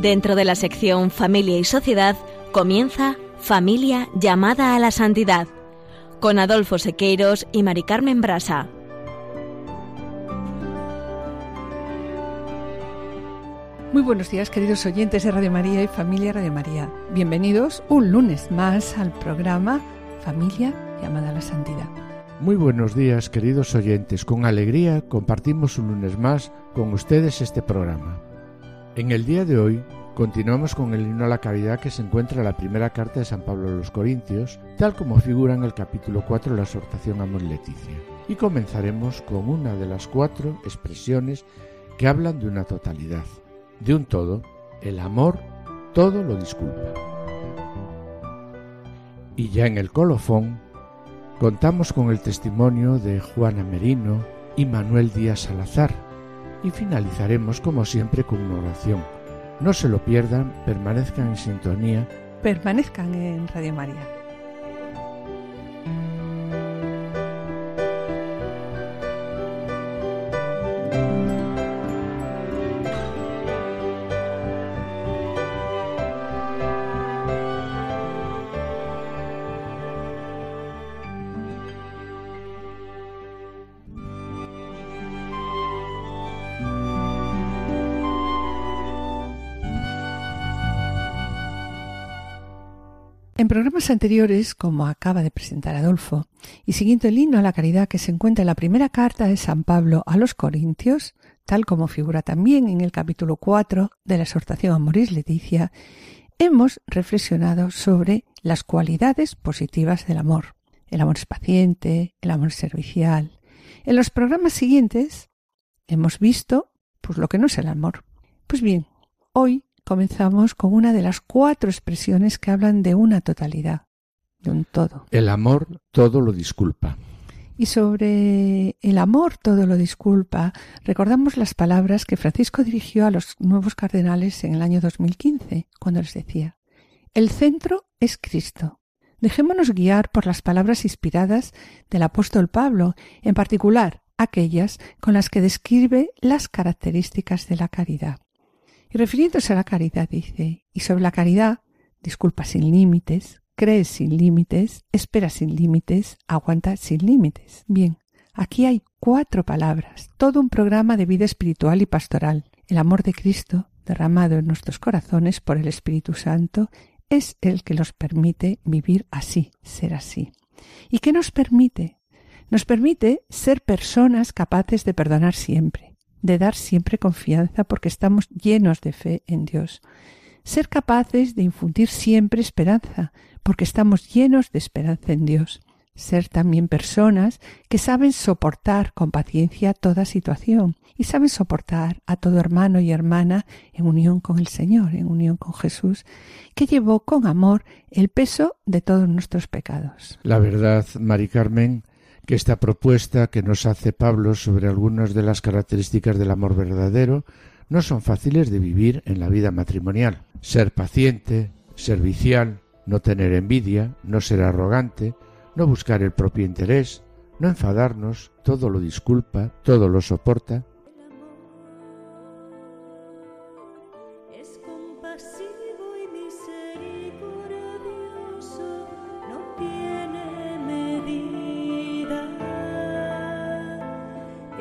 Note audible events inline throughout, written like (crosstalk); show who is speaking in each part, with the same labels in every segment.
Speaker 1: Dentro de la sección Familia y Sociedad comienza Familia llamada a la santidad con Adolfo Sequeiros y Mari Carmen Brasa.
Speaker 2: Muy buenos días, queridos oyentes de Radio María y Familia Radio María. Bienvenidos un lunes más al programa Familia llamada a la Santidad.
Speaker 3: Muy buenos días, queridos oyentes. Con alegría compartimos un lunes más con ustedes este programa. En el día de hoy continuamos con el himno a la caridad que se encuentra en la primera carta de San Pablo a los Corintios, tal como figura en el capítulo 4 de la exhortación Amor Leticia. Y comenzaremos con una de las cuatro expresiones que hablan de una totalidad de un todo, el amor todo lo disculpa. Y ya en el colofón contamos con el testimonio de Juana Merino y Manuel Díaz Salazar y finalizaremos como siempre con una oración. No se lo pierdan, permanezcan en sintonía.
Speaker 2: Permanezcan en Radio María. Anteriores, como acaba de presentar Adolfo, y siguiendo el himno a la caridad que se encuentra en la primera carta de San Pablo a los Corintios, tal como figura también en el capítulo 4 de la exhortación a Moris Leticia, hemos reflexionado sobre las cualidades positivas del amor. El amor es paciente, el amor es servicial. En los programas siguientes hemos visto pues lo que no es el amor. Pues bien, hoy comenzamos con una de las cuatro expresiones que hablan de una totalidad, de un todo.
Speaker 3: El amor todo lo disculpa.
Speaker 2: Y sobre el amor todo lo disculpa, recordamos las palabras que Francisco dirigió a los nuevos cardenales en el año 2015, cuando les decía, el centro es Cristo. Dejémonos guiar por las palabras inspiradas del apóstol Pablo, en particular aquellas con las que describe las características de la caridad. Y refiriéndose a la caridad dice, y sobre la caridad, disculpa sin límites, crees sin límites, espera sin límites, aguanta sin límites. Bien, aquí hay cuatro palabras, todo un programa de vida espiritual y pastoral. El amor de Cristo, derramado en nuestros corazones por el Espíritu Santo, es el que nos permite vivir así, ser así. ¿Y qué nos permite? Nos permite ser personas capaces de perdonar siempre, de dar siempre confianza porque estamos llenos de fe en Dios. Ser capaces de infundir siempre esperanza porque estamos llenos de esperanza en Dios. Ser también personas que saben soportar con paciencia toda situación y saben soportar a todo hermano y hermana en unión con el Señor, en unión con Jesús, que llevó con amor el peso de todos nuestros pecados.
Speaker 3: La verdad, Mari Carmen, que esta propuesta que nos hace Pablo sobre algunas de las características del amor verdadero no son fáciles de vivir en la vida matrimonial. Ser paciente, servicial, no tener envidia, no ser arrogante, no buscar el propio interés, no enfadarnos, todo lo disculpa, todo lo soporta,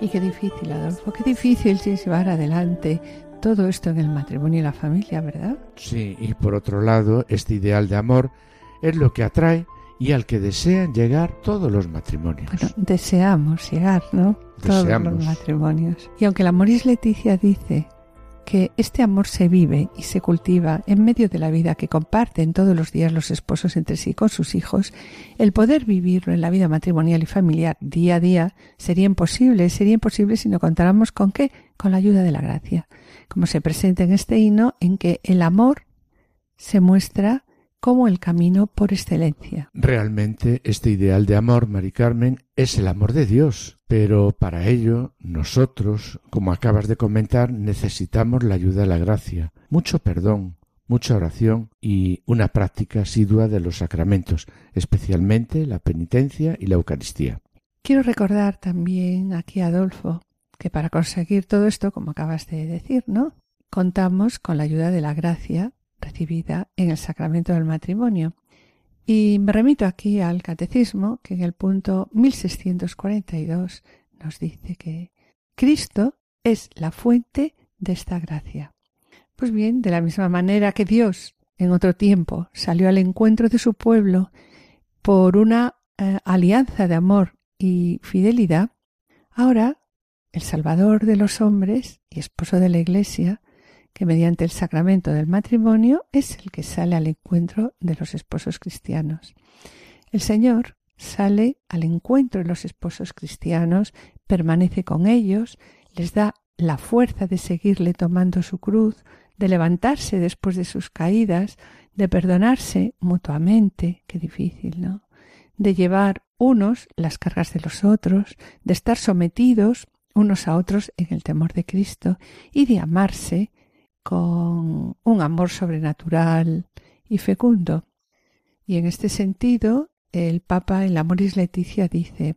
Speaker 4: Y
Speaker 2: qué difícil, Adolfo, qué difícil es llevar adelante todo esto en el matrimonio y la familia, ¿verdad?
Speaker 3: Sí, y por otro lado, este ideal de amor es lo que atrae y al que desean llegar todos los matrimonios.
Speaker 2: Bueno, deseamos llegar, ¿no? Todos
Speaker 3: Deseamos.
Speaker 2: los matrimonios. Y aunque la Moris Leticia dice que este amor se vive y se cultiva en medio de la vida que comparten todos los días los esposos entre sí con sus hijos, el poder vivirlo en la vida matrimonial y familiar día a día sería imposible, sería imposible si no contáramos con qué, con la ayuda de la gracia, como se presenta en este himno en que el amor se muestra como el camino por excelencia.
Speaker 3: Realmente este ideal de amor, Mari Carmen, es el amor de Dios, pero para ello nosotros, como acabas de comentar, necesitamos la ayuda de la gracia, mucho perdón, mucha oración y una práctica asidua de los sacramentos, especialmente la penitencia y la Eucaristía.
Speaker 2: Quiero recordar también aquí, Adolfo, que para conseguir todo esto, como acabas de decir, ¿no? Contamos con la ayuda de la gracia recibida en el sacramento del matrimonio. Y me remito aquí al catecismo, que en el punto 1642 nos dice que Cristo es la fuente de esta gracia. Pues bien, de la misma manera que Dios en otro tiempo salió al encuentro de su pueblo por una eh, alianza de amor y fidelidad, ahora el Salvador de los hombres y esposo de la Iglesia, que mediante el sacramento del matrimonio es el que sale al encuentro de los esposos cristianos. El Señor sale al encuentro de los esposos cristianos, permanece con ellos, les da la fuerza de seguirle tomando su cruz, de levantarse después de sus caídas, de perdonarse mutuamente, qué difícil, ¿no? De llevar unos las cargas de los otros, de estar sometidos unos a otros en el temor de Cristo y de amarse con un amor sobrenatural y fecundo. Y en este sentido, el Papa en la Moris Leticia dice,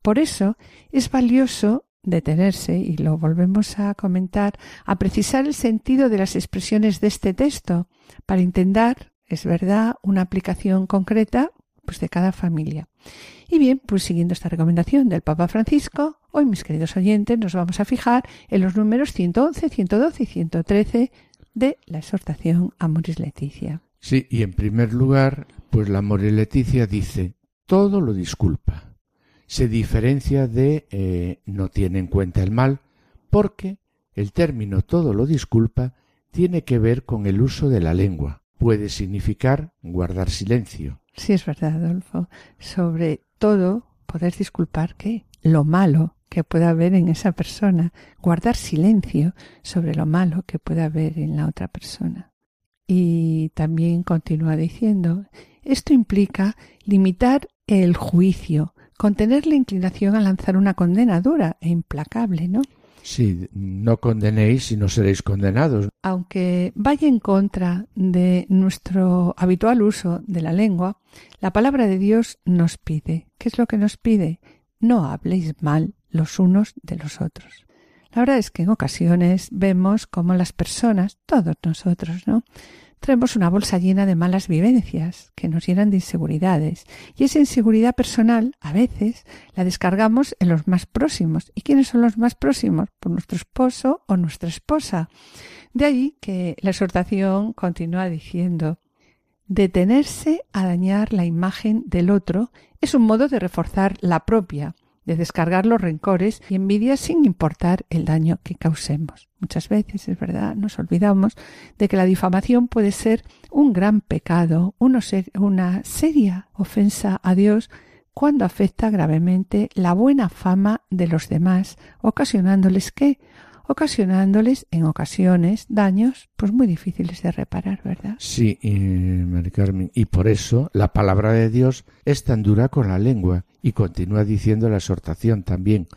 Speaker 2: por eso es valioso detenerse, y lo volvemos a comentar, a precisar el sentido de las expresiones de este texto, para intentar, es verdad, una aplicación concreta pues de cada familia. Y bien, pues siguiendo esta recomendación del Papa Francisco, hoy mis queridos oyentes nos vamos a fijar en los números 111, 112 y 113 de la exhortación Amoris Leticia.
Speaker 3: Sí, y en primer lugar, pues la Moris Leticia dice, todo lo disculpa. Se diferencia de eh, no tiene en cuenta el mal, porque el término todo lo disculpa tiene que ver con el uso de la lengua. Puede significar guardar silencio,
Speaker 2: Sí, es verdad, Adolfo. Sobre todo, poder disculpar que lo malo que pueda haber en esa persona, guardar silencio sobre lo malo que pueda haber en la otra persona. Y también continúa diciendo, esto implica limitar el juicio, contener la inclinación a lanzar una condena dura e implacable, ¿no?
Speaker 3: Sí, no condenéis y no seréis condenados.
Speaker 2: Aunque vaya en contra de nuestro habitual uso de la lengua, la palabra de Dios nos pide. ¿Qué es lo que nos pide? No habléis mal los unos de los otros. La verdad es que en ocasiones vemos como las personas, todos nosotros, ¿no? Traemos una bolsa llena de malas vivencias que nos llenan de inseguridades y esa inseguridad personal a veces la descargamos en los más próximos. ¿Y quiénes son los más próximos? Por nuestro esposo o nuestra esposa. De ahí que la exhortación continúa diciendo detenerse a dañar la imagen del otro es un modo de reforzar la propia de descargar los rencores y envidias sin importar el daño que causemos. Muchas veces, es verdad, nos olvidamos de que la difamación puede ser un gran pecado, una seria ofensa a Dios cuando afecta gravemente la buena fama de los demás, ocasionándoles que ocasionándoles en ocasiones daños pues muy difíciles de reparar, ¿verdad?
Speaker 3: Sí, eh, Mari Carmen, y por eso la palabra de Dios es tan dura con la lengua y continúa diciendo la exhortación también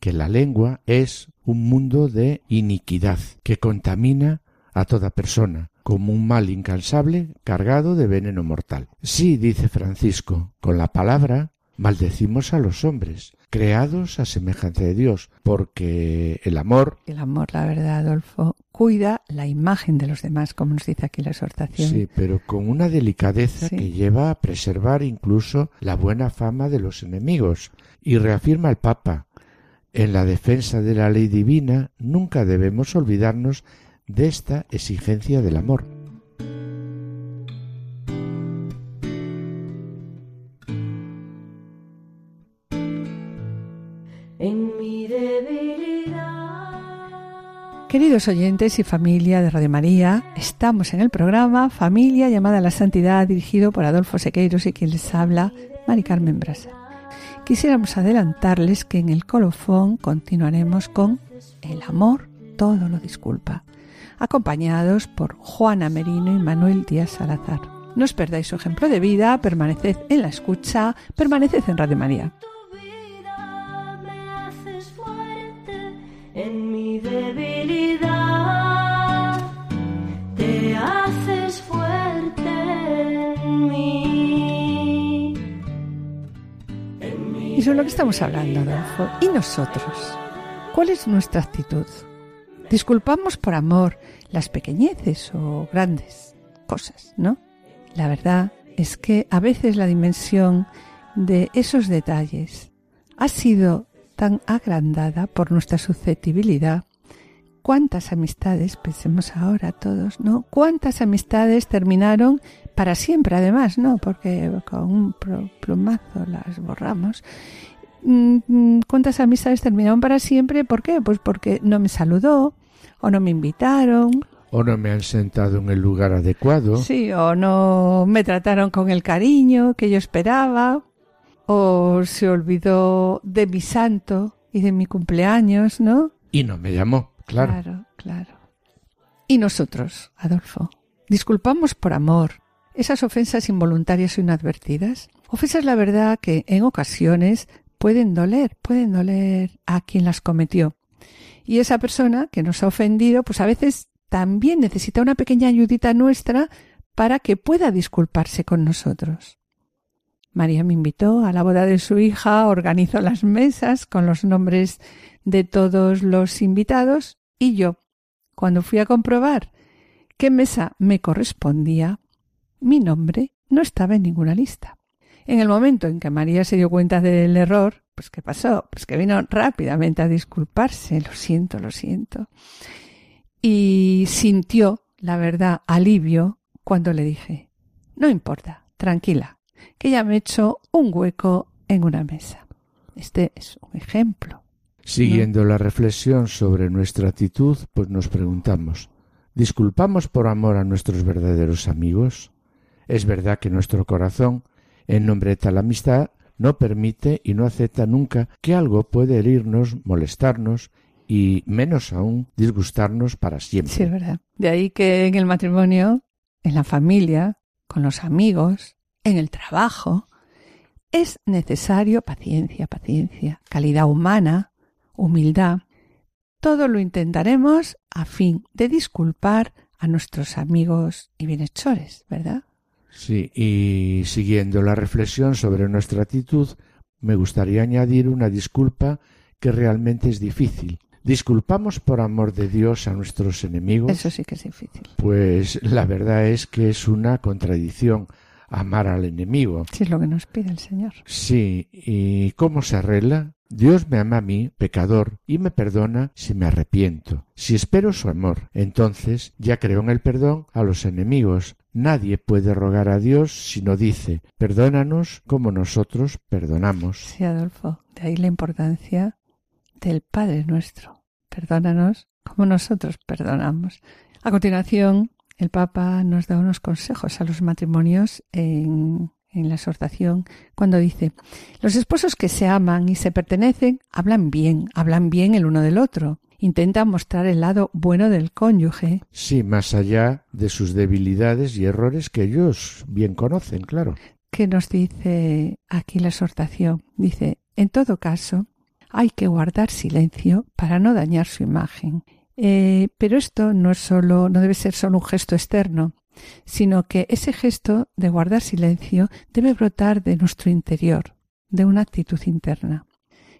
Speaker 3: que la lengua es un mundo de iniquidad que contamina a toda persona como un mal incansable cargado de veneno mortal. Sí, dice Francisco, con la palabra maldecimos a los hombres, creados a semejanza de Dios, porque el amor...
Speaker 2: El amor, la verdad, Adolfo, cuida la imagen de los demás, como nos dice aquí la exhortación.
Speaker 3: Sí, pero con una delicadeza sí. que lleva a preservar incluso la buena fama de los enemigos. Y reafirma el Papa, en la defensa de la ley divina nunca debemos olvidarnos de esta exigencia del amor.
Speaker 2: Queridos oyentes y familia de Radio María, estamos en el programa Familia llamada a la Santidad dirigido por Adolfo Sequeiros y quien les habla, Mari Carmen Brasa. Quisiéramos adelantarles que en el colofón continuaremos con El amor todo lo disculpa, acompañados por Juana Merino y Manuel Díaz Salazar. No os perdáis su ejemplo de vida, permaneced en la escucha, permaneced en Radio María.
Speaker 4: en mi debilidad
Speaker 2: Y sobre lo que estamos hablando, Adolfo. ¿Y nosotros? ¿Cuál es nuestra actitud? Disculpamos por amor las pequeñeces o grandes cosas, ¿no? La verdad es que a veces la dimensión de esos detalles ha sido tan agrandada por nuestra susceptibilidad. ¿Cuántas amistades, pensemos ahora todos, ¿no? ¿Cuántas amistades terminaron para siempre, además, ¿no? Porque con un plumazo las borramos. ¿Cuántas amistades terminaron para siempre? ¿Por qué? Pues porque no me saludó, o no me invitaron,
Speaker 3: o no me han sentado en el lugar adecuado.
Speaker 2: Sí, o no me trataron con el cariño que yo esperaba, o se olvidó de mi santo y de mi cumpleaños, ¿no?
Speaker 3: Y no me llamó, claro.
Speaker 2: Claro, claro. Y nosotros, Adolfo, disculpamos por amor esas ofensas involuntarias o inadvertidas. Ofensas, la verdad, que en ocasiones pueden doler, pueden doler a quien las cometió. Y esa persona que nos ha ofendido, pues a veces también necesita una pequeña ayudita nuestra para que pueda disculparse con nosotros. María me invitó a la boda de su hija, organizó las mesas con los nombres de todos los invitados y yo, cuando fui a comprobar qué mesa me correspondía, mi nombre no estaba en ninguna lista. En el momento en que María se dio cuenta del error, pues ¿qué pasó? Pues que vino rápidamente a disculparse, lo siento, lo siento. Y sintió, la verdad, alivio cuando le dije, no importa, tranquila, que ya me he hecho un hueco en una mesa. Este es un ejemplo.
Speaker 3: Siguiendo la reflexión sobre nuestra actitud, pues nos preguntamos, ¿disculpamos por amor a nuestros verdaderos amigos? Es verdad que nuestro corazón, en nombre de tal amistad, no permite y no acepta nunca que algo puede herirnos, molestarnos y menos aún disgustarnos para siempre.
Speaker 2: Sí, es verdad. De ahí que en el matrimonio, en la familia, con los amigos, en el trabajo, es necesario paciencia, paciencia, calidad humana, humildad, todo lo intentaremos a fin de disculpar a nuestros amigos y bienhechores, ¿verdad?
Speaker 3: Sí, y siguiendo la reflexión sobre nuestra actitud, me gustaría añadir una disculpa que realmente es difícil. ¿Disculpamos por amor de Dios a nuestros enemigos?
Speaker 2: Eso sí que es difícil.
Speaker 3: Pues la verdad es que es una contradicción amar al enemigo.
Speaker 2: Si es lo que nos pide el Señor.
Speaker 3: Sí, ¿y cómo se arregla? Dios me ama a mí, pecador, y me perdona si me arrepiento. Si espero su amor, entonces ya creo en el perdón a los enemigos. Nadie puede rogar a Dios si no dice, perdónanos como nosotros perdonamos.
Speaker 2: Sí, Adolfo. De ahí la importancia del Padre nuestro. Perdónanos como nosotros perdonamos. A continuación, el Papa nos da unos consejos a los matrimonios en, en la exhortación cuando dice, los esposos que se aman y se pertenecen hablan bien, hablan bien el uno del otro. Intentan mostrar el lado bueno del cónyuge.
Speaker 3: Sí, más allá de sus debilidades y errores que ellos bien conocen, claro.
Speaker 2: ¿Qué nos dice aquí la exhortación? Dice, en todo caso, hay que guardar silencio para no dañar su imagen. Eh, pero esto no es solo, no debe ser solo un gesto externo, sino que ese gesto de guardar silencio debe brotar de nuestro interior, de una actitud interna.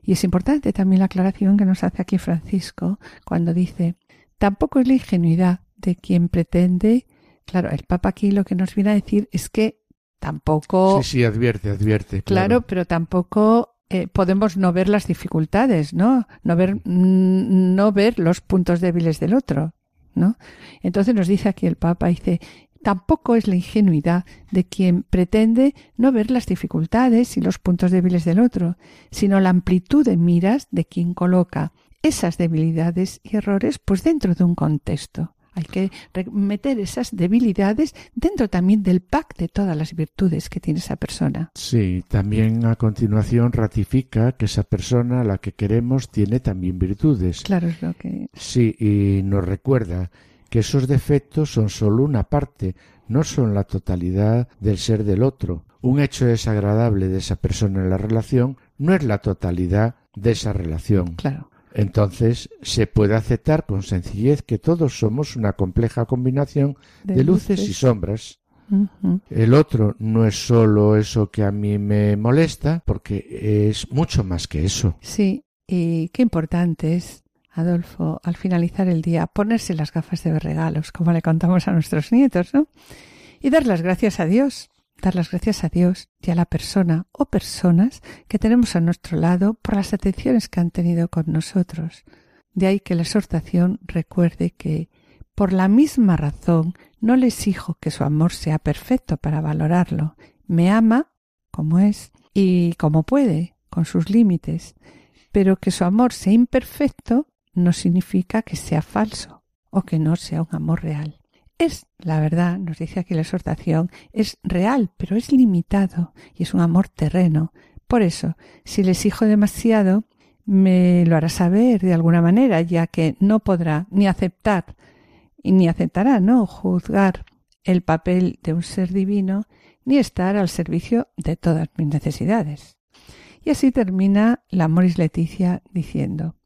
Speaker 2: Y es importante también la aclaración que nos hace aquí Francisco cuando dice, tampoco es la ingenuidad de quien pretende, claro, el Papa aquí lo que nos viene a decir es que tampoco,
Speaker 3: Sí, sí, advierte, advierte.
Speaker 2: claro, pero tampoco eh, podemos no ver las dificultades, ¿no? No ver, mm, no ver los puntos débiles del otro, ¿no? Entonces nos dice aquí el Papa, dice, tampoco es la ingenuidad de quien pretende no ver las dificultades y los puntos débiles del otro, sino la amplitud de miras de quien coloca esas debilidades y errores pues dentro de un contexto. Hay que meter esas debilidades dentro también del pack de todas las virtudes que tiene esa persona.
Speaker 3: Sí, también a continuación ratifica que esa persona a la que queremos tiene también virtudes.
Speaker 2: Claro, es lo que
Speaker 3: Sí, y nos recuerda que esos defectos son solo una parte, no son la totalidad del ser del otro. Un hecho desagradable de esa persona en la relación no es la totalidad de esa relación.
Speaker 2: Claro.
Speaker 3: Entonces se puede aceptar con sencillez que todos somos una compleja combinación de, luces y sombras. El otro no es solo eso que a mí me molesta, porque es mucho más que eso.
Speaker 2: Sí, y qué importante es, Adolfo, al finalizar el día, ponerse las gafas de ver regalos, como le contamos a nuestros nietos, ¿no? Y dar las gracias a Dios, dar las gracias a Dios y a la persona o personas que tenemos a nuestro lado por las atenciones que han tenido con nosotros. De ahí que la exhortación recuerde que, por la misma razón, no le exijo que su amor sea perfecto para valorarlo. Me ama como es y como puede, con sus límites, pero que su amor sea imperfecto no significa que sea falso o que no sea un amor real. Es, la verdad, nos dice aquí la exhortación, es real, pero es limitado y es un amor terreno. Por eso, si le exijo demasiado, me lo hará saber de alguna manera, ya que no podrá ni aceptar y ni aceptará, ¿no?, juzgar el papel de un ser divino ni estar al servicio de todas mis necesidades. Y así termina la Moris Leticia diciendo,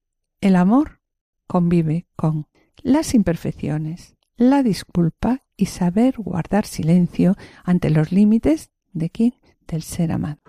Speaker 2: el amor convive con las imperfecciones, la disculpa y saber guardar silencio ante los límites de quién? Del ser amado.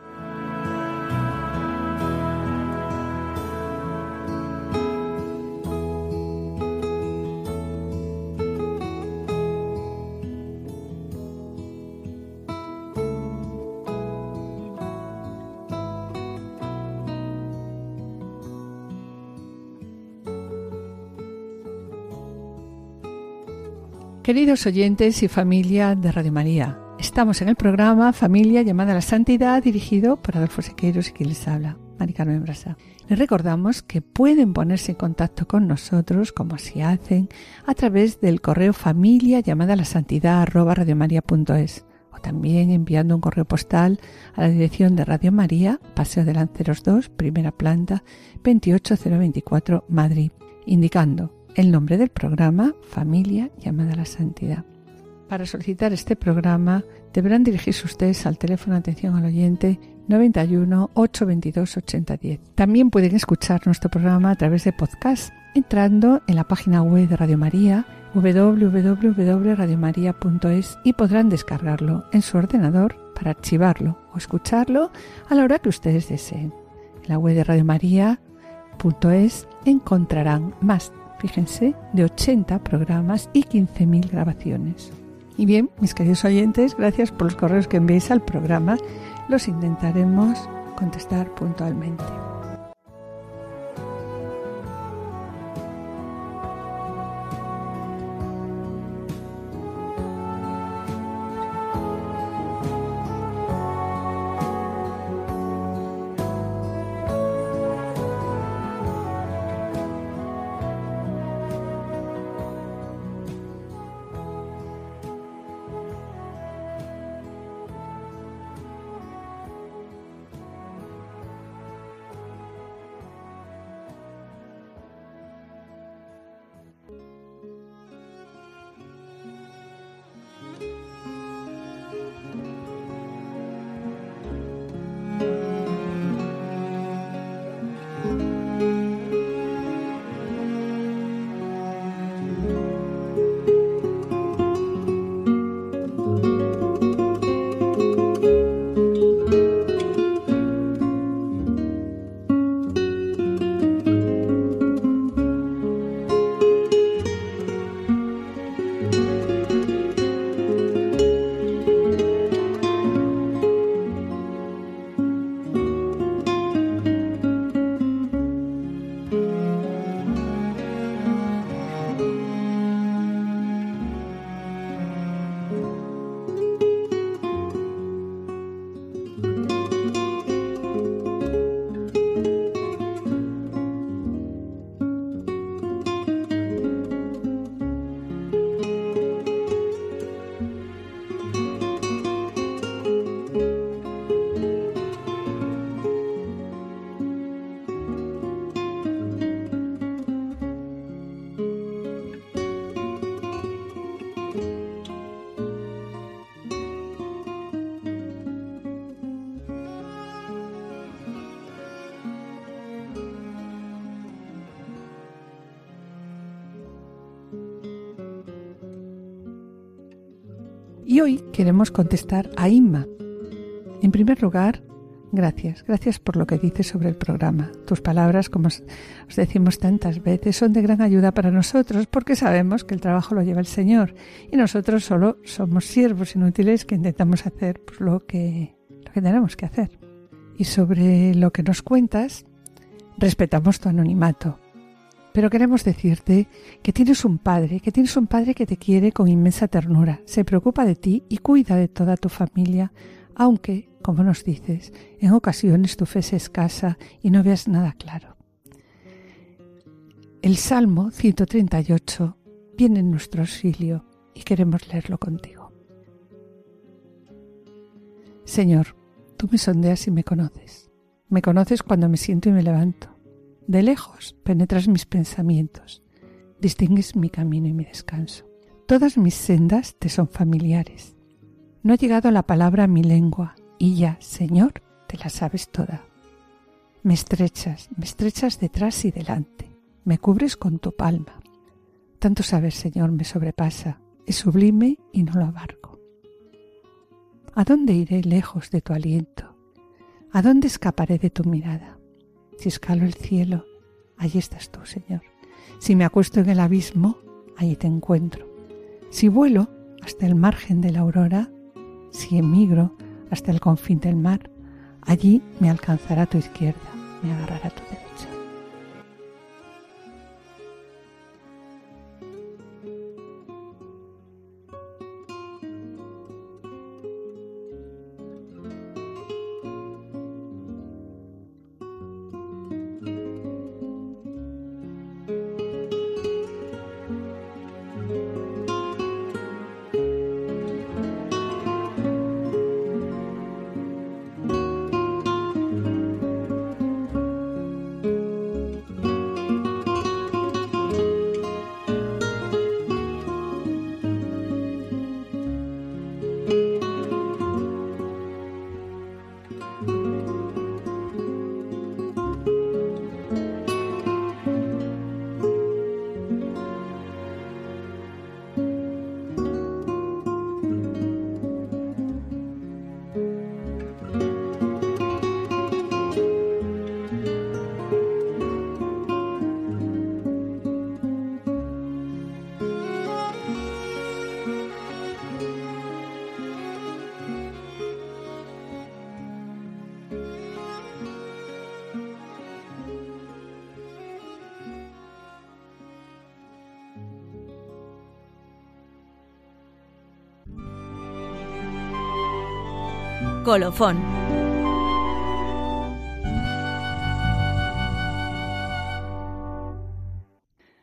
Speaker 2: Queridos oyentes y familia de Radio María, estamos en el programa Familia llamada a la Santidad dirigido por Adolfo Sequeiros y quien les habla, Mari Carmen Brasa. Les recordamos que pueden ponerse en contacto con nosotros, como así hacen, a través del correo familia llamada a la santidad o también enviando un correo postal a la dirección de Radio María, Paseo de Lanceros 2, primera planta, 28024 Madrid, indicando el nombre del programa Familia llamada a la Santidad. Para solicitar este programa deberán dirigirse ustedes al teléfono atención al oyente 91 822 8010. También pueden escuchar nuestro programa a través de podcast entrando en la página web de Radio María www.radiomaria.es y podrán descargarlo en su ordenador para archivarlo o escucharlo a la hora que ustedes deseen. En la web de radiomaria.es encontrarán más, fíjense, de 80 programas y 15.000 grabaciones. Y bien, mis queridos oyentes, gracias por los correos que enviáis al programa. Los intentaremos contestar puntualmente. Queremos contestar a Inma. En primer lugar, gracias, gracias por lo que dices sobre el programa. Tus palabras, como os os decimos tantas veces, son de gran ayuda para nosotros porque sabemos que el trabajo lo lleva el Señor y nosotros solo somos siervos inútiles que intentamos hacer pues, lo, que, lo que tenemos que hacer. Y sobre lo que nos cuentas, respetamos tu anonimato. Pero queremos decirte que tienes un padre, que tienes un padre que te quiere con inmensa ternura, se preocupa de ti y cuida de toda tu familia, aunque, como nos dices, en ocasiones tu fe es escasa y no veas nada claro. El Salmo 138 viene en nuestro auxilio y queremos leerlo contigo. Señor, tú me sondeas y me conoces. Me conoces cuando me siento y me levanto. De lejos penetras mis pensamientos, distingues mi camino y mi descanso. Todas mis sendas te son familiares. No ha llegado la palabra a mi lengua y ya, Señor, te la sabes toda. Me estrechas, me estrechas detrás y delante, me cubres con tu palma. Tanto saber, Señor, me sobrepasa, es sublime y no lo abarco. ¿A dónde iré lejos de tu aliento? ¿A dónde escaparé de tu mirada? Si escalo el cielo, allí estás tú, Señor. Si me acuesto en el abismo, allí te encuentro. Si vuelo hasta el margen de la aurora, si emigro hasta el confín del mar, allí me alcanzará tu izquierda, me agarrará tu derecha.
Speaker 1: Colofón.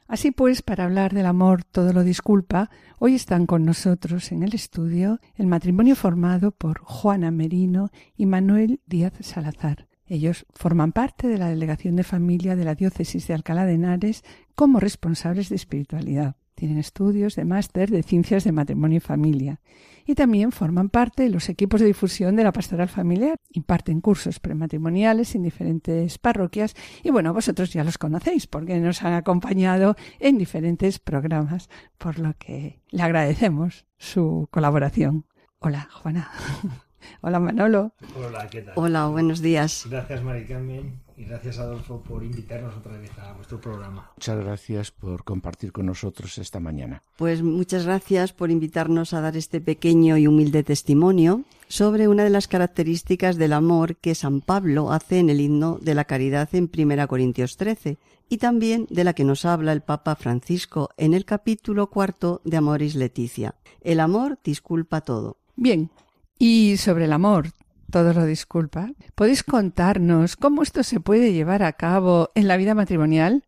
Speaker 2: Así pues, para hablar del amor todo lo disculpa, hoy están con nosotros en el estudio el matrimonio formado por Juana Merino y Manuel Díaz Salazar. Ellos forman parte de la Delegación de Familia de la Diócesis de Alcalá de Henares como responsables de espiritualidad. Tienen estudios de máster de Ciencias de Matrimonio y Familia y también forman parte de los equipos de difusión de la pastoral familiar. Imparten cursos prematrimoniales en diferentes parroquias y bueno, vosotros ya los conocéis porque nos han acompañado en diferentes programas, por lo que le agradecemos su colaboración. Hola, Juana. (laughs) Hola, Manolo.
Speaker 5: Hola, ¿qué tal?
Speaker 6: Hola, buenos días.
Speaker 5: Gracias, Mari Carmen, y gracias, Adolfo, por invitarnos otra vez a vuestro programa.
Speaker 3: Muchas gracias por compartir con nosotros esta mañana.
Speaker 6: Pues muchas gracias por invitarnos a dar este pequeño y humilde testimonio sobre una de las características del amor que San Pablo hace en el himno de la caridad en 1 Corintios 13 y también de la que nos habla el Papa Francisco en el capítulo cuarto de Amoris Leticia. El amor disculpa todo.
Speaker 2: Bien, y sobre el amor, todo lo disculpa. ¿Podéis contarnos cómo esto se puede llevar a cabo en la vida matrimonial?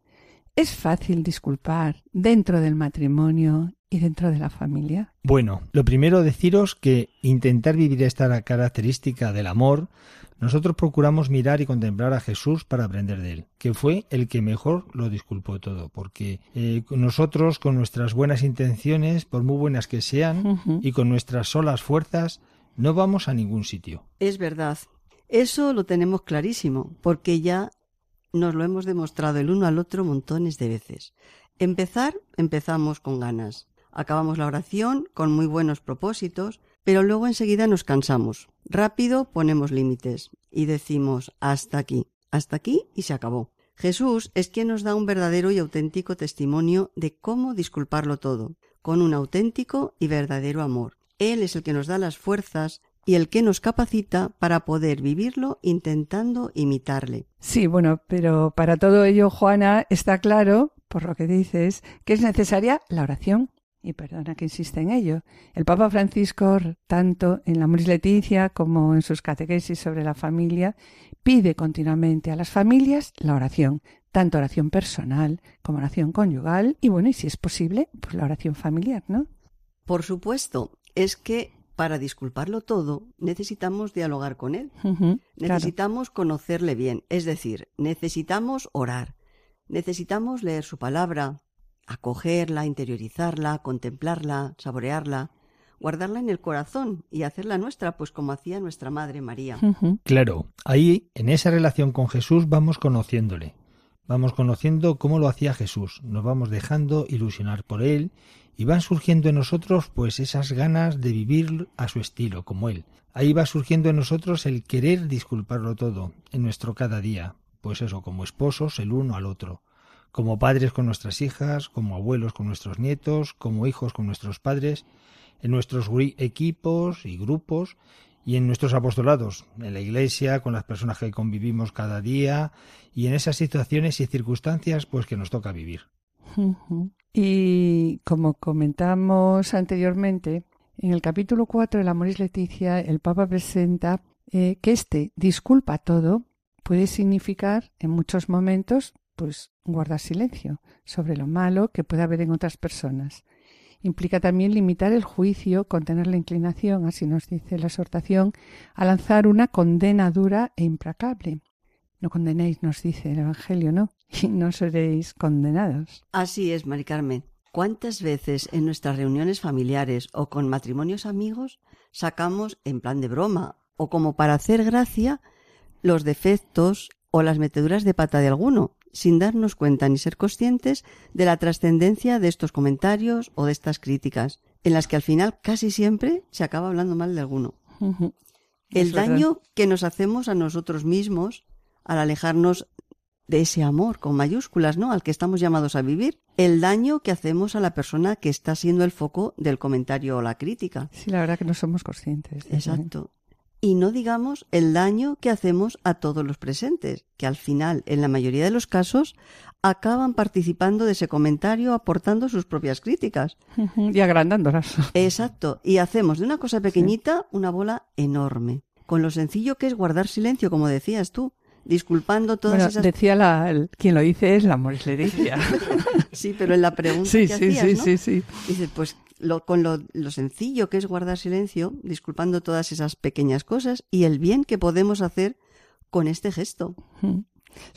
Speaker 2: ¿Es fácil disculpar dentro del matrimonio y dentro de la familia?
Speaker 5: Bueno, lo primero deciros que intentar vivir esta característica del amor, nosotros procuramos mirar y contemplar a Jesús para aprender de él, que fue el que mejor lo disculpó todo, porque eh, nosotros con nuestras buenas intenciones, por muy buenas que sean, y con nuestras solas fuerzas, no vamos a ningún sitio.
Speaker 6: Es verdad. Eso lo tenemos clarísimo, porque ya nos lo hemos demostrado el uno al otro montones de veces. Empezar, empezamos con ganas. Acabamos la oración con muy buenos propósitos, pero luego enseguida nos cansamos. Rápido ponemos límites y decimos hasta aquí, hasta aquí y se acabó. Jesús es quien nos da un verdadero y auténtico testimonio de cómo disculparlo todo, con un auténtico y verdadero amor. Él es el que nos da las fuerzas y el que nos capacita para poder vivirlo intentando imitarle.
Speaker 2: Sí, bueno, pero para todo ello, Juana, está claro, por lo que dices, que es necesaria la oración. Y perdona que insiste en ello. El Papa Francisco, tanto en la Moris Leticia como en sus catequesis sobre la familia, pide continuamente a las familias la oración, tanto oración personal como oración conyugal y bueno, y si es posible, pues la oración familiar, ¿no?
Speaker 6: Por supuesto, es que para disculparlo todo necesitamos dialogar con él. Necesitamos conocerle bien, es decir, necesitamos orar, necesitamos leer su palabra, acogerla, interiorizarla, contemplarla, saborearla, guardarla en el corazón y hacerla nuestra, pues como hacía nuestra Madre María.
Speaker 5: Claro, ahí en esa relación con Jesús vamos conociéndole, vamos conociendo cómo lo hacía Jesús, nos vamos dejando ilusionar por él y van surgiendo en nosotros pues esas ganas de vivir a su estilo, como él. Ahí va surgiendo en nosotros el querer disculparlo todo, en nuestro cada día, pues eso, como esposos el uno al otro, como padres con nuestras hijas, como abuelos con nuestros nietos, como hijos con nuestros padres, en nuestros equipos y grupos y en nuestros apostolados, en la iglesia, con las personas que convivimos cada día y en esas situaciones y circunstancias pues que nos toca vivir.
Speaker 2: Y como comentamos anteriormente, en el capítulo 4 de la Moris Leticia, el Papa presenta eh, que este disculpa todo puede significar en muchos momentos pues guardar silencio sobre lo malo que puede haber en otras personas. Implica también limitar el juicio, contener la inclinación, así nos dice la exhortación, a lanzar una condena dura e implacable. No condenéis, nos dice el Evangelio, ¿no? (laughs) Y no seréis condenados.
Speaker 6: Así es, Mari Carmen. ¿Cuántas veces en nuestras reuniones familiares o con matrimonios amigos sacamos en plan de broma o como para hacer gracia los defectos o las meteduras de pata de alguno, sin darnos cuenta ni ser conscientes de la trascendencia de estos comentarios o de estas críticas, en las que al final casi siempre se acaba hablando mal de alguno? El
Speaker 2: verdad.
Speaker 6: daño que nos hacemos a nosotros mismos al alejarnos de ese amor con mayúsculas, ¿no? Al que estamos llamados a vivir. El daño que hacemos a la persona que está siendo el foco del comentario o la crítica.
Speaker 2: Sí, la verdad que no somos conscientes.
Speaker 6: Exacto. Y no digamos el daño que hacemos a todos los presentes, que al final, en la mayoría de los casos, acaban participando de ese comentario aportando sus propias críticas.
Speaker 2: Y agrandándolas.
Speaker 6: Exacto. Y hacemos de una cosa pequeñita una bola enorme. con lo sencillo que es guardar silencio, como decías tú, disculpando todas
Speaker 2: Bueno,
Speaker 6: esas...
Speaker 2: decía la, el- quien lo dice es la Moris Leticia. (laughs)
Speaker 6: Sí, pero en la pregunta
Speaker 2: sí,
Speaker 6: que
Speaker 2: sí,
Speaker 6: hacías,
Speaker 2: sí,
Speaker 6: ¿no?
Speaker 2: sí, sí.
Speaker 6: Dice, pues lo, con lo, lo sencillo que es guardar silencio, disculpando todas esas pequeñas cosas y el bien que podemos hacer con este gesto.
Speaker 2: Eso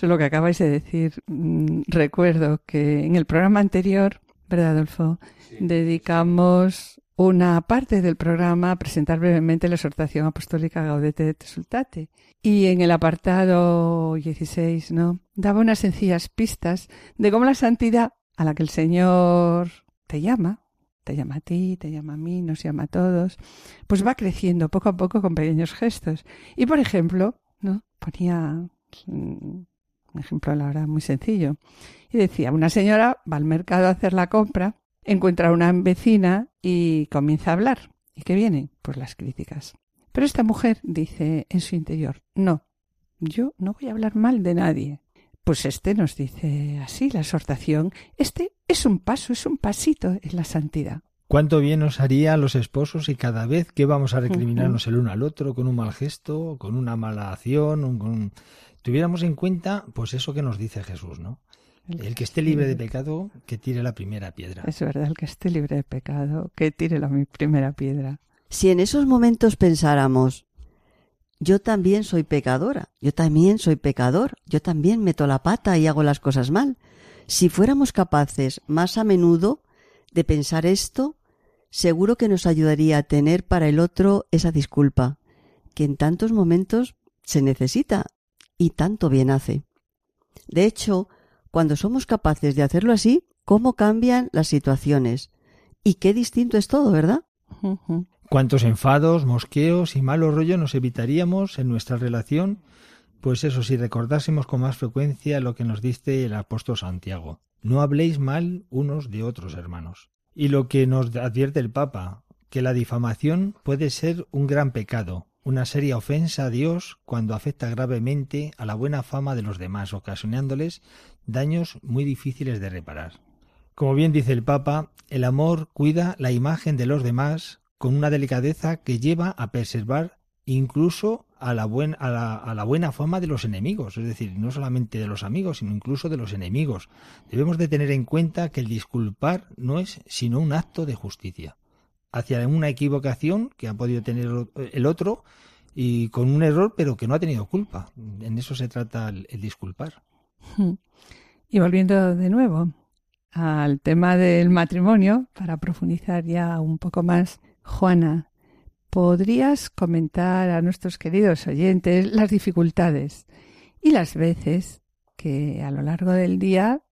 Speaker 2: es lo que acabáis de decir. Mm, Recuerdo que en el programa anterior, ¿verdad, Adolfo? Dedicamos una parte del programa a presentar brevemente la exhortación apostólica Gaudete et Exsultate. Y en el apartado 16, ¿no? Daba unas sencillas pistas de cómo la santidad a la que el Señor te llama, te llama a ti, te llama a mí, nos llama a todos, pues va creciendo poco a poco con pequeños gestos. Y por ejemplo, ¿no? Ponía un ejemplo, la verdad, muy sencillo. Y decía, una señora va al mercado a hacer la compra, encuentra a una vecina y comienza a hablar. ¿Y qué vienen? Pues las críticas. Pero esta mujer dice en su interior, no, yo no voy a hablar mal de nadie. Pues este nos dice así la exhortación, este es un paso, es un pasito en la santidad.
Speaker 5: Cuánto bien nos haría a los esposos y cada vez que vamos a recriminarnos el uno al otro con un mal gesto, con una mala acción, un- con... tuviéramos en cuenta pues eso que nos dice Jesús, ¿no? El que esté libre de pecado, que tire la primera piedra.
Speaker 2: Es verdad, el que esté libre de pecado, que tire la mi- primera piedra.
Speaker 6: Si en esos momentos pensáramos, yo también soy pecadora, yo también soy pecador, yo también meto la pata y hago las cosas mal, si fuéramos capaces más a menudo de pensar esto, seguro que nos ayudaría a tener para el otro esa disculpa, que en tantos momentos se necesita y tanto bien hace. De hecho, cuando somos capaces de hacerlo así, ¿cómo cambian las situaciones? Y qué distinto es todo, ¿verdad?
Speaker 5: Cuántos enfados, mosqueos y malos rollos nos evitaríamos en nuestra relación, pues eso, si recordásemos con más frecuencia lo que nos dice el apóstol Santiago. No habléis mal unos de otros, hermanos. Y lo que nos advierte el Papa, que la difamación puede ser un gran pecado, una seria ofensa a Dios cuando afecta gravemente a la buena fama de los demás, ocasionándoles daños muy difíciles de reparar. Como bien dice el Papa, el amor cuida la imagen de los demás con una delicadeza que lleva a preservar incluso a la, buen- a, la, a la buena fama de los enemigos, es decir, no solamente de los amigos, sino incluso de los enemigos. Debemos de tener en cuenta que el disculpar no es sino un acto de justicia hacia una equivocación que ha podido tener el otro y con un error pero que no ha tenido culpa. En eso se trata el, el disculpar.
Speaker 2: Y volviendo de nuevo al tema del matrimonio, para profundizar ya un poco más, Juana, ¿podrías comentar a nuestros queridos oyentes las dificultades y las veces que a lo largo del día,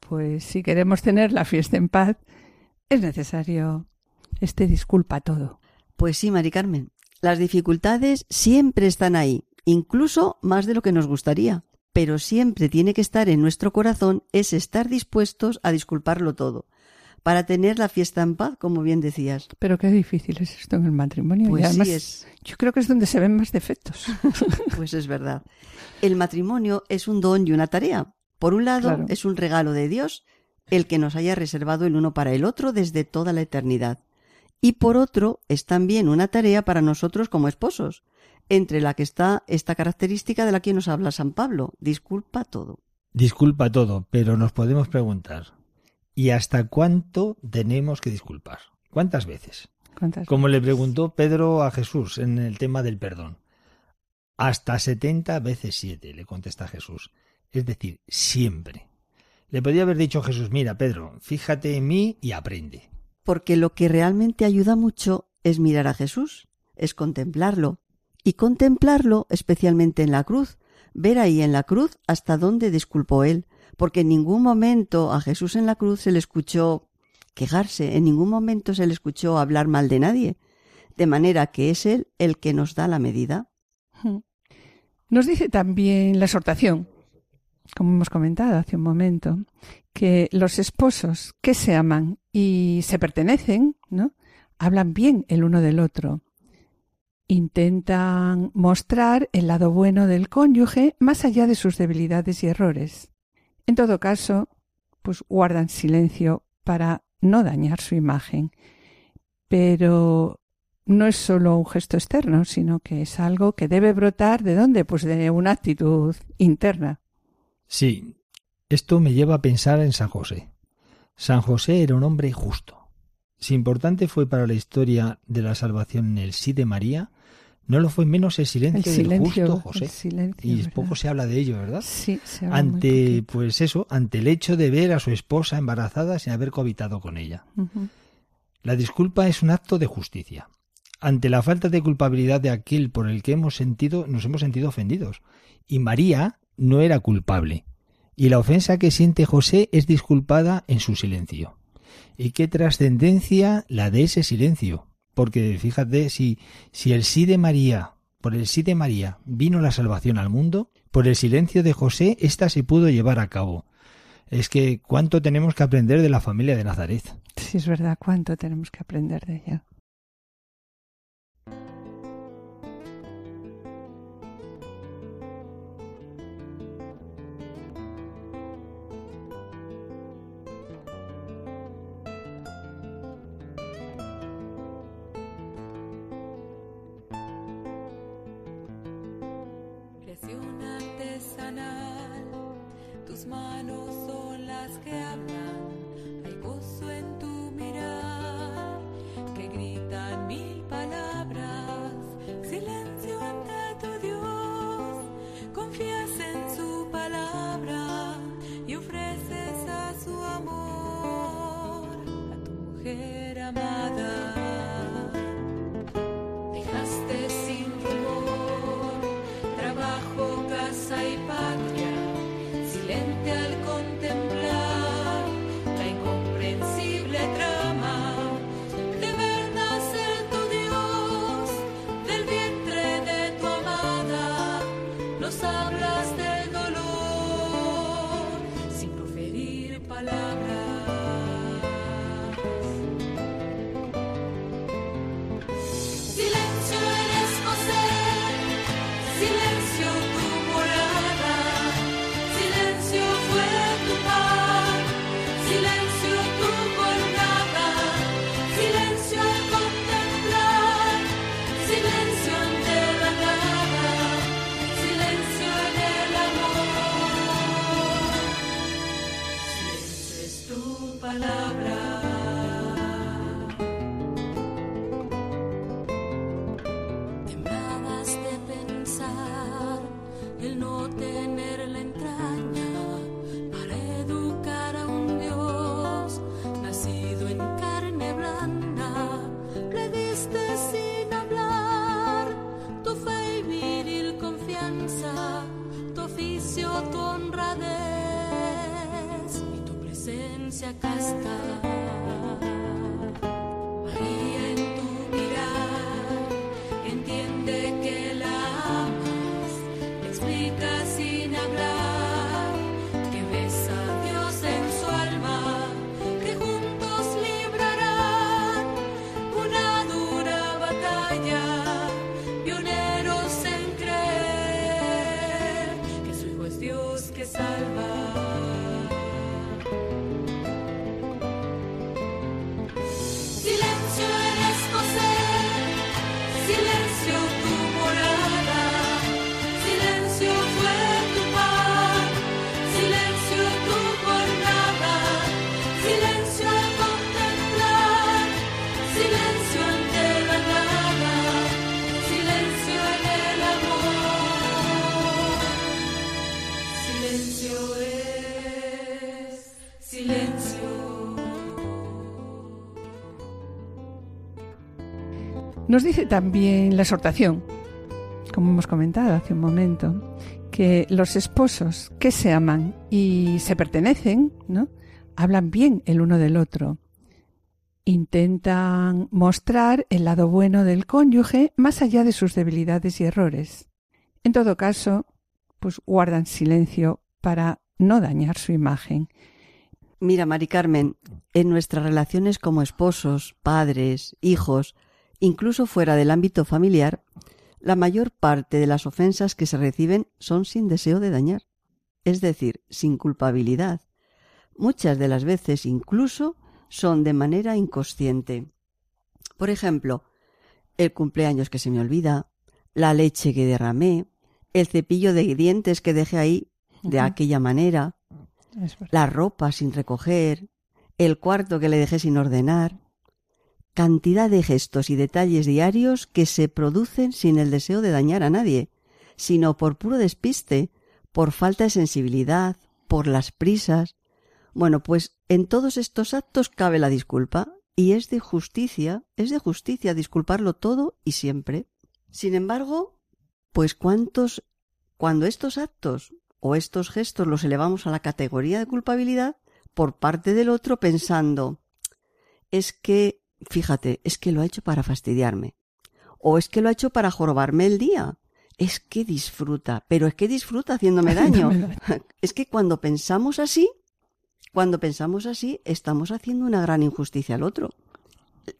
Speaker 2: pues si queremos tener la fiesta en paz, es necesario este disculpa todo?
Speaker 6: Pues sí, Mari Carmen. Las dificultades siempre están ahí, incluso más de lo que nos gustaría. Pero siempre tiene que estar en nuestro corazón es estar dispuestos a disculparlo todo, para tener la fiesta en paz, como bien decías.
Speaker 2: Pero qué difícil es esto en el matrimonio.
Speaker 6: Pues
Speaker 2: y además,
Speaker 6: sí es,
Speaker 2: yo creo que es donde se ven más defectos. (laughs)
Speaker 6: pues es verdad. El matrimonio es un don y una tarea. Por un lado,
Speaker 2: Claro.
Speaker 6: es un regalo de Dios, el que nos haya reservado el uno para el otro desde toda la eternidad. Y por otro, es también una tarea para nosotros como esposos, entre la que está esta característica de la que nos habla San Pablo, disculpa todo.
Speaker 5: Disculpa todo, pero nos podemos preguntar, ¿y hasta cuánto tenemos que disculpar? ¿Cuántas veces?
Speaker 2: ¿Cuántas?
Speaker 5: Como le preguntó Pedro a Jesús en el tema del perdón. Hasta setenta veces siete, le contesta Jesús. Es decir, siempre. Le podía haber dicho Jesús, mira, Pedro, fíjate en mí y aprende.
Speaker 6: Porque lo que realmente ayuda mucho es mirar a Jesús, es contemplarlo. Y contemplarlo especialmente en la cruz, ver ahí en la cruz hasta dónde disculpó él, porque en ningún momento a Jesús en la cruz se le escuchó quejarse, en ningún momento se le escuchó hablar mal de nadie, de manera que es él el que nos da la medida.
Speaker 2: Nos dice también la exhortación, como hemos comentado hace un momento, que los esposos que se aman y se pertenecen, ¿no? Hablan bien el uno del otro. Intentan mostrar el lado bueno del cónyuge más allá de sus debilidades y errores. En todo caso, pues guardan silencio para no dañar su imagen. Pero no es solo un gesto externo, sino que es algo que debe brotar de dónde? Pues de una actitud interna.
Speaker 5: Sí, esto me lleva a pensar en San José. San José era un hombre justo. Si importante fue para la historia de la salvación el sí de María, no lo fue menos el silencio,
Speaker 2: El silencio,
Speaker 5: del justo José.
Speaker 2: silencio,
Speaker 5: y
Speaker 2: ¿verdad?
Speaker 5: poco se habla de ello, ¿verdad?
Speaker 2: Sí, se habla
Speaker 5: Ante, pues eso, ante el hecho de ver a su esposa embarazada sin haber cohabitado con ella. La disculpa es un acto de justicia. Ante la falta de culpabilidad de aquel por el que hemos sentido, nos hemos sentido ofendidos. Y María no era culpable. Y la ofensa que siente José es disculpada en su silencio. Y qué trascendencia la de ese silencio. Porque fíjate, si, si el sí de María, por el sí de María vino la salvación al mundo, por el silencio de José ésta se pudo llevar a cabo. Es que cuánto tenemos que aprender de la familia de Nazaret.
Speaker 2: Sí, es verdad, cuánto tenemos que aprender de ella.
Speaker 4: Que hablan. se acasta Nos
Speaker 2: dice también la exhortación, como hemos comentado hace un momento, que los esposos que se aman y se pertenecen, ¿no? Hablan bien el uno del otro. Intentan mostrar el lado bueno del cónyuge más allá de sus debilidades y errores. En todo caso, pues guardan silencio para no dañar su imagen.
Speaker 6: Mira, Mari Carmen, en nuestras relaciones como esposos, padres, hijos, incluso fuera del ámbito familiar, la mayor parte de las ofensas que se reciben son sin deseo de dañar, es decir, sin culpabilidad. Muchas de las veces incluso son de manera inconsciente. Por ejemplo, el cumpleaños que se me olvida, la leche que derramé, el cepillo de dientes que dejé ahí de aquella manera, la ropa sin recoger, el cuarto que le dejé sin ordenar. Cantidad de gestos y detalles diarios que se producen sin el deseo de dañar a nadie, sino por puro despiste, por falta de sensibilidad, por las prisas. Bueno, pues en todos estos actos cabe la disculpa, y es de justicia, es de justicia disculparlo todo y siempre. Sin embargo, pues cuántos, cuando estos actos o estos gestos los elevamos a la categoría de culpabilidad por parte del otro pensando, es que, fíjate, es que lo ha hecho para fastidiarme, o es que lo ha hecho para jorobarme el día, es que disfruta, pero es que disfruta haciéndome daño. (laughs) es que cuando pensamos así, cuando pensamos así, estamos haciendo una gran injusticia al otro.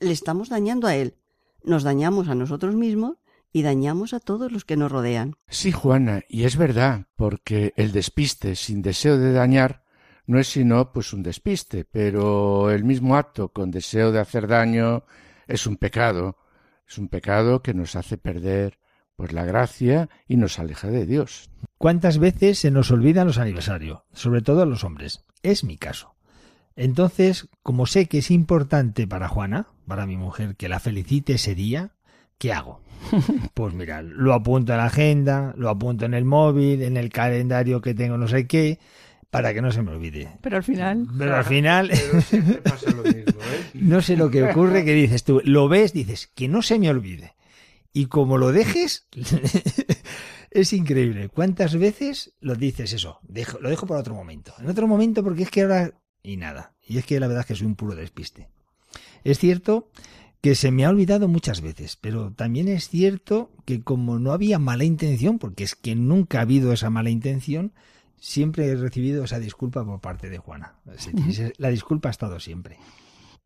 Speaker 6: Le estamos dañando a él, nos dañamos a nosotros mismos y dañamos a todos los que nos rodean.
Speaker 3: Sí, Juana, y es verdad, porque el despiste sin deseo de dañar no es sino pues un despiste, pero el mismo acto con deseo de hacer daño es un pecado, es un pecado que nos hace perder pues la gracia y nos aleja de Dios.
Speaker 5: ¿Cuántas veces se nos olvidan los aniversarios? Sobre todo a los hombres. Es mi caso. Entonces, como sé que es importante para Juana, para mi mujer, que la felicite ese día, ¿qué hago? (laughs) Pues mira, lo apunto en la agenda, lo apunto en el móvil, en el calendario que tengo no sé qué, para que no se me olvide.
Speaker 2: Pero al final,
Speaker 5: Pero al final,
Speaker 3: siempre pasa lo mismo, ¿eh? (laughs)
Speaker 5: no sé lo que ocurre, que dices tú, lo ves, dices, que no se me olvide. Y como lo dejes, (laughs) es increíble. ¿Cuántas veces lo dices eso? Dejo- lo dejo para otro momento. En otro momento, porque es que ahora... Y nada. Y es que la verdad es que soy un puro despiste. Es cierto que se me ha olvidado muchas veces, pero también es cierto que como no había mala intención, porque es que nunca ha habido esa mala intención, siempre he recibido esa disculpa por parte de Juana. La disculpa ha estado siempre.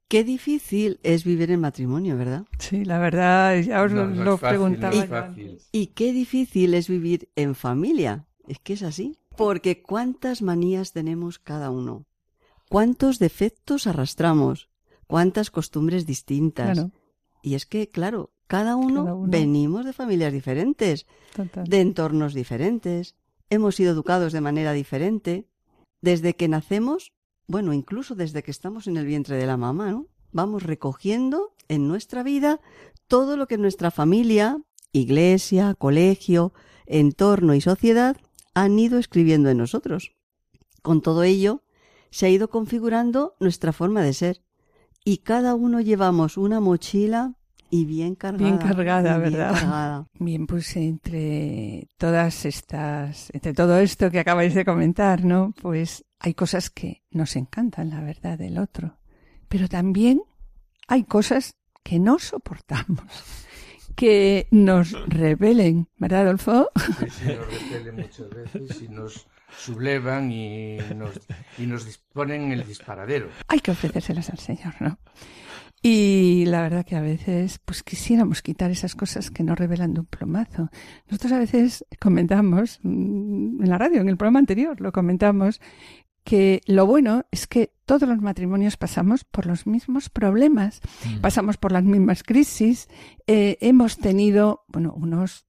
Speaker 6: Qué difícil es vivir en matrimonio, ¿verdad?
Speaker 2: sí, la verdad, ya os
Speaker 3: No,
Speaker 2: lo,
Speaker 3: no
Speaker 2: lo
Speaker 3: es fácil,
Speaker 2: preguntaba.
Speaker 6: Y qué difícil es vivir en familia. Es que es así. Porque cuántas manías tenemos cada uno. Cuántos defectos arrastramos. Cuántas costumbres distintas.
Speaker 2: Claro,
Speaker 6: Y es que, claro, cada uno,
Speaker 2: Cada uno.
Speaker 6: venimos de familias diferentes,
Speaker 2: total.
Speaker 6: de entornos diferentes. Hemos sido educados de manera diferente. Desde que nacemos, bueno, incluso desde que estamos en el vientre de la mamá. Vamos recogiendo en nuestra vida todo lo que nuestra familia, iglesia, colegio, entorno y sociedad han ido escribiendo en nosotros. Con todo ello, se ha ido configurando nuestra forma de ser. Y cada uno llevamos una mochila y bien cargada.
Speaker 2: Bien cargada,
Speaker 6: bien
Speaker 2: ¿verdad?
Speaker 6: cargada.
Speaker 2: Bien, pues entre todas estas, entre todo esto que acabáis de comentar, ¿no? Pues hay cosas que nos encantan, la verdad, del otro. Pero también hay cosas que no soportamos, (laughs) que nos rebelen, ¿verdad, Adolfo?
Speaker 3: Sí, sí, nos repele muchas veces y nos sublevan y nos, y nos disponen el disparadero.
Speaker 2: Hay que ofrecérselas al Señor, ¿no? Y la verdad que a veces, pues quisiéramos quitar esas cosas que nos revelan de un plomazo. Nosotros a veces comentamos, mm, en la radio, en el programa anterior, lo comentamos, que lo bueno es que todos los matrimonios pasamos por los mismos problemas, pasamos por las mismas crisis, eh, hemos tenido, bueno, unos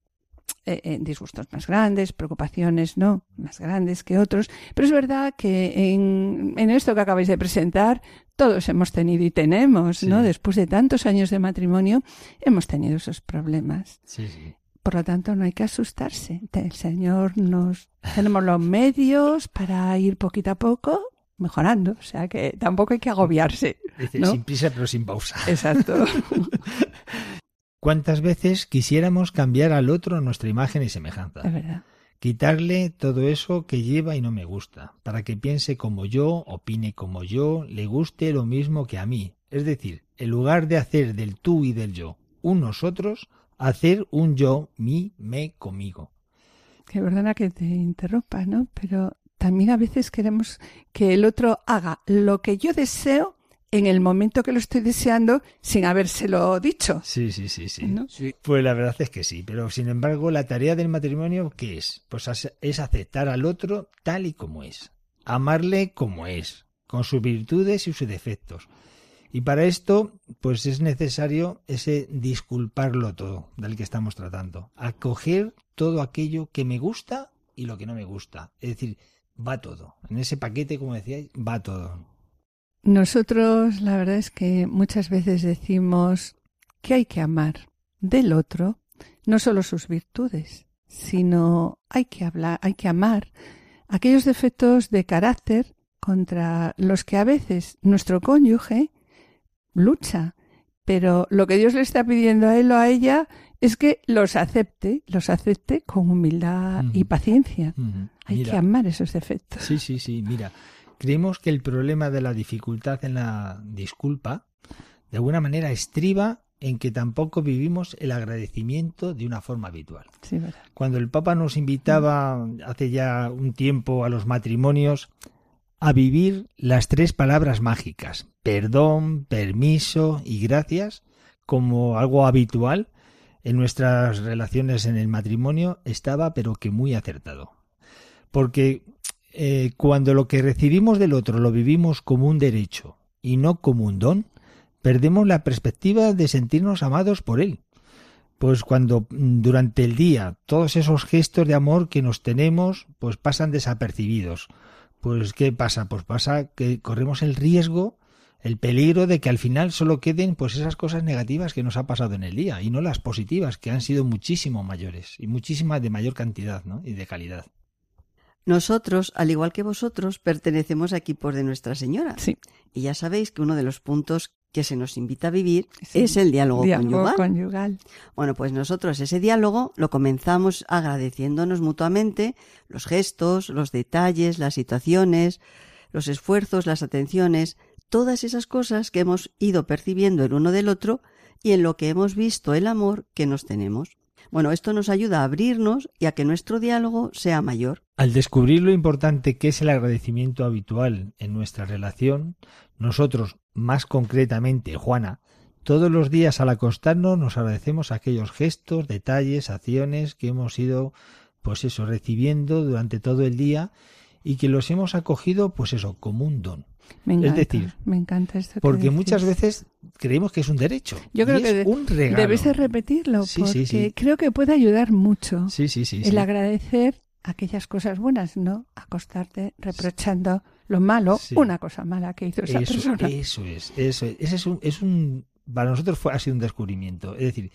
Speaker 2: eh, eh, disgustos más grandes, preocupaciones, ¿no? Más grandes que otros. Pero es verdad que en, en esto que acabáis de presentar, todos hemos tenido y tenemos, ¿no? Después de tantos años de matrimonio, hemos tenido esos problemas.
Speaker 5: Sí, sí.
Speaker 2: Por lo tanto, no hay que asustarse. El Señor nos tenemos los medios para ir poquito a poco mejorando. O sea que tampoco hay que agobiarse. ¿no?
Speaker 5: sin prisa pero sin pausa.
Speaker 2: Exacto. (laughs)
Speaker 5: ¿Cuántas veces quisiéramos cambiar al otro nuestra imagen y semejanza?
Speaker 2: es verdad.
Speaker 5: Quitarle todo eso que lleva y no me gusta, para que piense como yo, opine como yo, le guste lo mismo que a mí. Es decir, en lugar de hacer del tú y del yo un nosotros, hacer un yo, mi, me, conmigo.
Speaker 2: Que perdona que te interrumpa, ¿no? Pero también a veces queremos que el otro haga lo que yo deseo en el momento que lo estoy deseando sin habérselo dicho.
Speaker 5: Sí, sí, sí, sí.
Speaker 2: ¿no?
Speaker 3: Sí,
Speaker 5: Pues la verdad es que sí, pero sin embargo la tarea del matrimonio, ¿qué es? Pues es aceptar al otro tal y como es, amarle como es, con sus virtudes y sus defectos. Y para esto, pues es necesario ese disculparlo todo del que estamos tratando. Acoger todo aquello que me gusta y lo que no me gusta. Es decir, va todo. En ese paquete, como decíais, va todo.
Speaker 2: Nosotros, la verdad es que muchas veces decimos que hay que amar del otro no solo sus virtudes, sino hay que hablar, hay que amar aquellos defectos de carácter contra los que a veces nuestro cónyuge lucha, pero lo que Dios le está pidiendo a él o a ella es que los acepte, los acepte con humildad y paciencia. Hay
Speaker 5: Mira,
Speaker 2: que amar esos defectos.
Speaker 5: Sí, sí, sí. Mira, creemos que el problema de la dificultad en la disculpa, de alguna manera, estriba en que tampoco vivimos el agradecimiento de una forma habitual.
Speaker 2: Sí.
Speaker 5: Cuando el Papa nos invitaba hace ya un tiempo a los matrimonios a vivir las tres palabras mágicas, perdón, permiso y gracias, como algo habitual en nuestras relaciones en el matrimonio, estaba pero que muy acertado. Porque eh, cuando lo que recibimos del otro lo vivimos como un derecho y no como un don, perdemos la perspectiva de sentirnos amados por él. Pues cuando mm, durante el día todos esos gestos de amor que nos tenemos pues pasan desapercibidos. Pues ¿qué pasa? Pues pasa que corremos el riesgo, el peligro de que al final solo queden pues esas cosas negativas que nos ha pasado en el día y no las positivas que han sido muchísimo mayores y muchísimas de mayor cantidad, y de calidad.
Speaker 6: Nosotros, al igual que vosotros, pertenecemos a equipos de Nuestra Señora.
Speaker 2: Sí.
Speaker 6: Y ya sabéis que uno de los puntos que se nos invita a vivir
Speaker 2: Sí.
Speaker 6: es el diálogo,
Speaker 2: Diálogo
Speaker 6: conyugal.
Speaker 2: conyugal.
Speaker 6: Bueno, pues nosotros ese diálogo lo comenzamos agradeciéndonos mutuamente los gestos, los detalles, las situaciones, los esfuerzos, las atenciones, todas esas cosas que hemos ido percibiendo el uno del otro y en lo que hemos visto el amor que nos tenemos. Bueno, esto nos ayuda a abrirnos y a que nuestro diálogo sea mayor.
Speaker 5: Al descubrir lo importante que es el agradecimiento habitual en nuestra relación, nosotros, más concretamente Juana, todos los días al acostarnos nos agradecemos aquellos gestos, detalles, acciones que hemos ido, pues eso, recibiendo durante todo el día y que los hemos acogido, pues eso, como un don.
Speaker 2: Me encanta,
Speaker 5: decir,
Speaker 2: me encanta esto. que
Speaker 5: Porque
Speaker 2: decís.
Speaker 5: muchas veces creemos que es un derecho.
Speaker 2: Yo creo
Speaker 5: y
Speaker 2: que
Speaker 5: es un regalo.
Speaker 2: debes de repetirlo
Speaker 5: Sí,
Speaker 2: porque
Speaker 5: sí, sí.
Speaker 2: creo que puede ayudar mucho
Speaker 5: Sí, sí, sí.
Speaker 2: el agradecer aquellas cosas buenas, no acostarte reprochando lo malo, una cosa mala que hizo esa
Speaker 5: Eso,
Speaker 2: persona.
Speaker 5: eso es, eso es. Ese es un, es un, para nosotros fue, ha sido un descubrimiento. Es decir,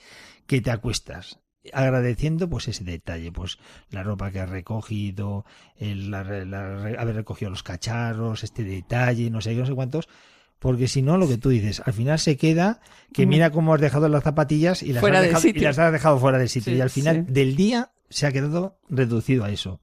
Speaker 5: que te acuestas agradeciendo pues ese detalle, pues la ropa que has recogido, el, la- la- haber recogido los cacharros, este detalle, no sé qué, no sé cuántos, porque si no, lo que tú dices, al final se queda que mira cómo has dejado las zapatillas y las,
Speaker 2: Fuera
Speaker 5: has, dejado, y
Speaker 2: sitio.
Speaker 5: las has dejado fuera del sitio.
Speaker 2: Sí,
Speaker 5: y al final
Speaker 2: sí.
Speaker 5: del día se ha quedado reducido a eso.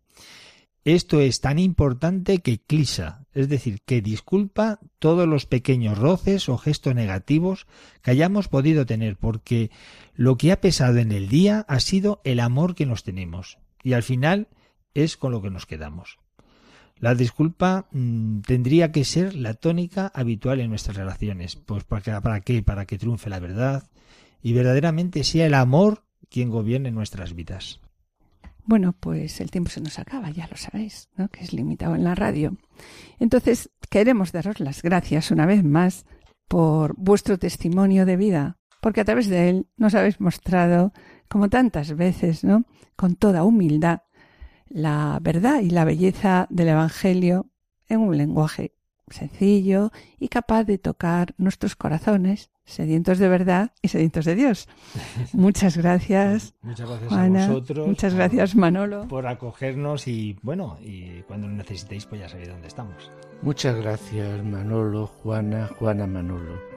Speaker 5: Esto es tan importante que clisa, es decir, que disculpa todos los pequeños roces o gestos negativos que hayamos podido tener, porque lo que ha pesado en el día ha sido el amor que nos tenemos, y al final es con lo que nos quedamos. La disculpa mm, tendría que ser la tónica habitual en nuestras relaciones, pues para, para qué, para que triunfe la verdad y verdaderamente sea el amor quien gobierne nuestras vidas.
Speaker 2: Bueno, pues el tiempo se nos acaba, ya lo sabéis, ¿no? que es limitado en la radio. Entonces, queremos daros las gracias una vez más por vuestro testimonio de vida, porque a través de él nos habéis mostrado, como tantas veces, ¿no? con toda humildad, la verdad y la belleza del Evangelio en un lenguaje sencillo y capaz de tocar nuestros corazones, sedientos de verdad y sedientos de Dios. (laughs) Muchas gracias.
Speaker 5: Muchas gracias
Speaker 2: Juana,
Speaker 5: a vosotros.
Speaker 2: muchas
Speaker 5: por-
Speaker 2: gracias Manolo.
Speaker 5: Por acogernos y bueno, y cuando lo necesitéis pues ya sabéis dónde estamos.
Speaker 3: Muchas gracias Manolo, Juana, Juana Manolo.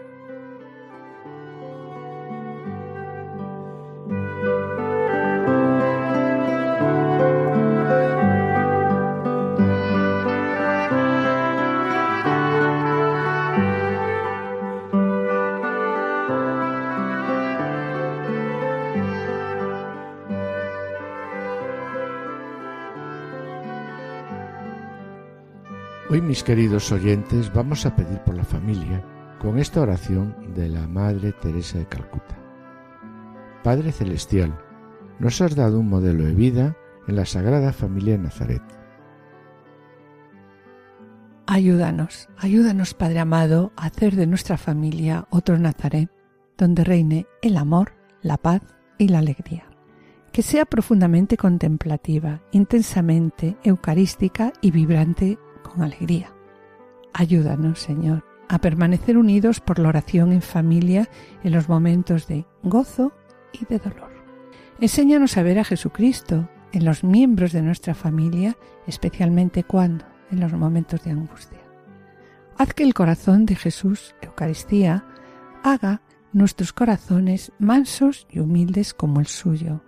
Speaker 3: Mis queridos oyentes, vamos a pedir por la familia con esta oración de la Madre Teresa de Calcuta. Padre Celestial, nos has dado un modelo de vida en la Sagrada Familia de Nazaret.
Speaker 2: Ayúdanos, ayúdanos, Padre amado, a hacer de nuestra familia otro Nazaret, donde reine el amor, la paz y la alegría. Que sea profundamente contemplativa, intensamente eucarística y vibrante alegría. Ayúdanos, Señor, a permanecer unidos por la oración en familia en los momentos de gozo y de dolor. Enséñanos a ver a Jesucristo en los miembros de nuestra familia, especialmente cuando, en los momentos de angustia. Haz que el corazón de Jesús, Eucaristía, haga nuestros corazones mansos y humildes como el suyo.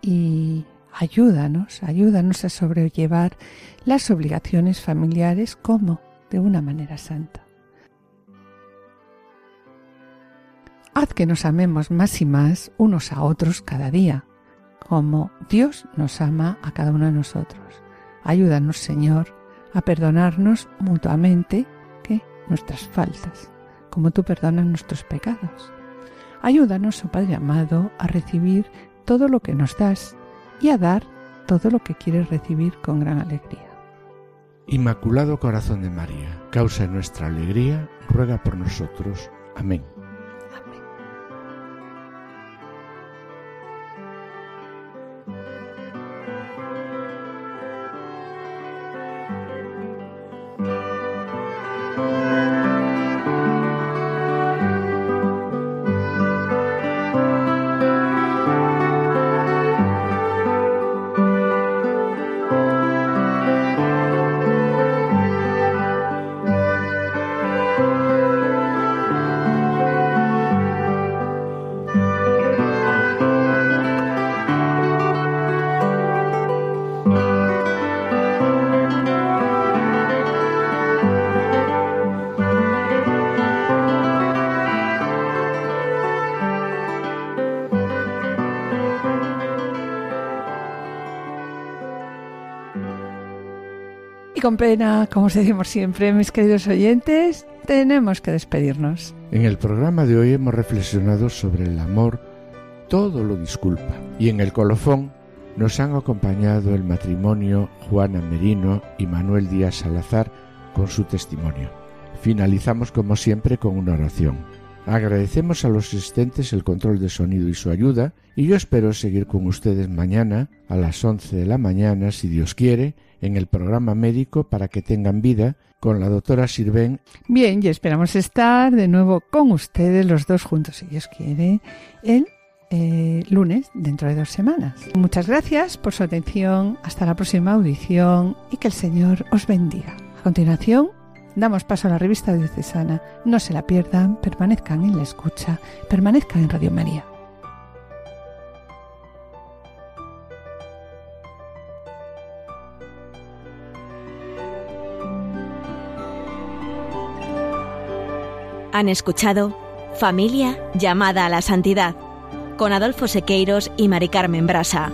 Speaker 2: Y ayúdanos, ayúdanos a sobrellevar las obligaciones familiares como de una manera santa. Haz que nos amemos más y más unos a otros cada día, como Dios nos ama a cada uno de nosotros. Ayúdanos, Señor, a perdonarnos mutuamente nuestras faltas, como tú perdonas nuestros pecados. Ayúdanos, oh Padre amado, a recibir todo lo que nos das y a dar todo lo que quieres recibir con gran alegría.
Speaker 3: Inmaculado Corazón de María, causa de nuestra alegría, ruega por nosotros. Amén.
Speaker 2: Con pena, como os decimos siempre, mis queridos oyentes, tenemos que despedirnos.
Speaker 3: En el programa de hoy hemos reflexionado sobre el amor, todo lo disculpa. Y en el colofón nos han acompañado el matrimonio Juana Merino y Manuel Díaz Salazar con su testimonio. Finalizamos como siempre con una oración. Agradecemos a los asistentes el control de sonido y su ayuda y yo espero seguir con ustedes mañana a las 11 de la mañana, si Dios quiere, en el programa médico para que tengan vida con la doctora Sirven.
Speaker 2: Bien, y esperamos estar de nuevo con ustedes los dos juntos, si Dios quiere, el eh, lunes dentro de dos semanas. Muchas gracias por su atención, hasta la próxima audición y que el Señor os bendiga. A continuación, damos paso a la revista diocesana. No se la pierdan, permanezcan en la escucha, permanezcan en Radio María.
Speaker 1: Han escuchado Familia llamada a la santidad con Adolfo Sequeiros y Mari Carmen Brasa.